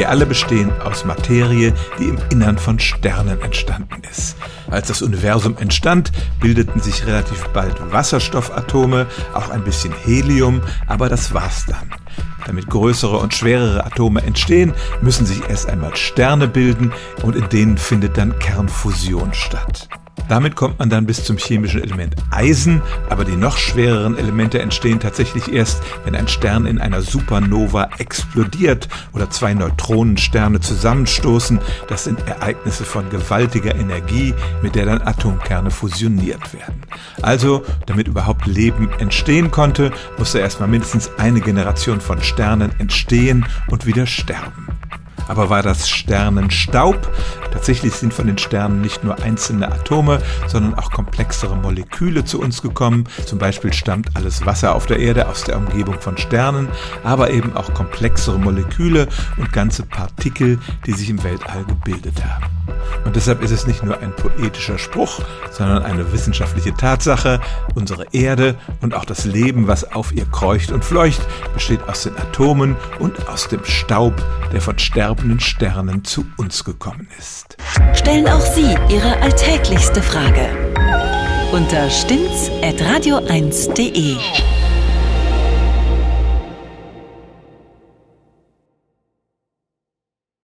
Wir alle bestehen aus Materie, die im Innern von Sternen entstanden ist. Als das Universum entstand, bildeten sich relativ bald Wasserstoffatome, auch ein bisschen Helium, aber das war's dann. Damit größere und schwerere Atome entstehen, müssen sich erst einmal Sterne bilden und in denen findet dann Kernfusion statt. Damit kommt man dann bis zum chemischen Element Eisen, aber die noch schwereren Elemente entstehen tatsächlich erst, wenn ein Stern in einer Supernova explodiert oder zwei Neutronensterne zusammenstoßen. Das sind Ereignisse von gewaltiger Energie, mit der dann Atomkerne fusioniert werden. Also, damit überhaupt Leben entstehen konnte, musste erstmal mindestens eine Generation von Sternen entstehen und wieder sterben. Aber war das Sternenstaub? Tatsächlich sind von den Sternen nicht nur einzelne Atome, sondern auch komplexere Moleküle zu uns gekommen. Zum Beispiel stammt alles Wasser auf der Erde aus der Umgebung von Sternen, aber eben auch komplexere Moleküle und ganze Partikel, die sich im Weltall gebildet haben. Und deshalb ist es nicht nur ein poetischer Spruch, sondern eine wissenschaftliche Tatsache. Unsere Erde und auch das Leben, was auf ihr kreucht und fleucht, besteht aus den Atomen und aus dem Staub, der von sterbenden Sternen zu uns gekommen ist. Stellen auch Sie Ihre alltäglichste Frage unter stimmtz.radio1.de.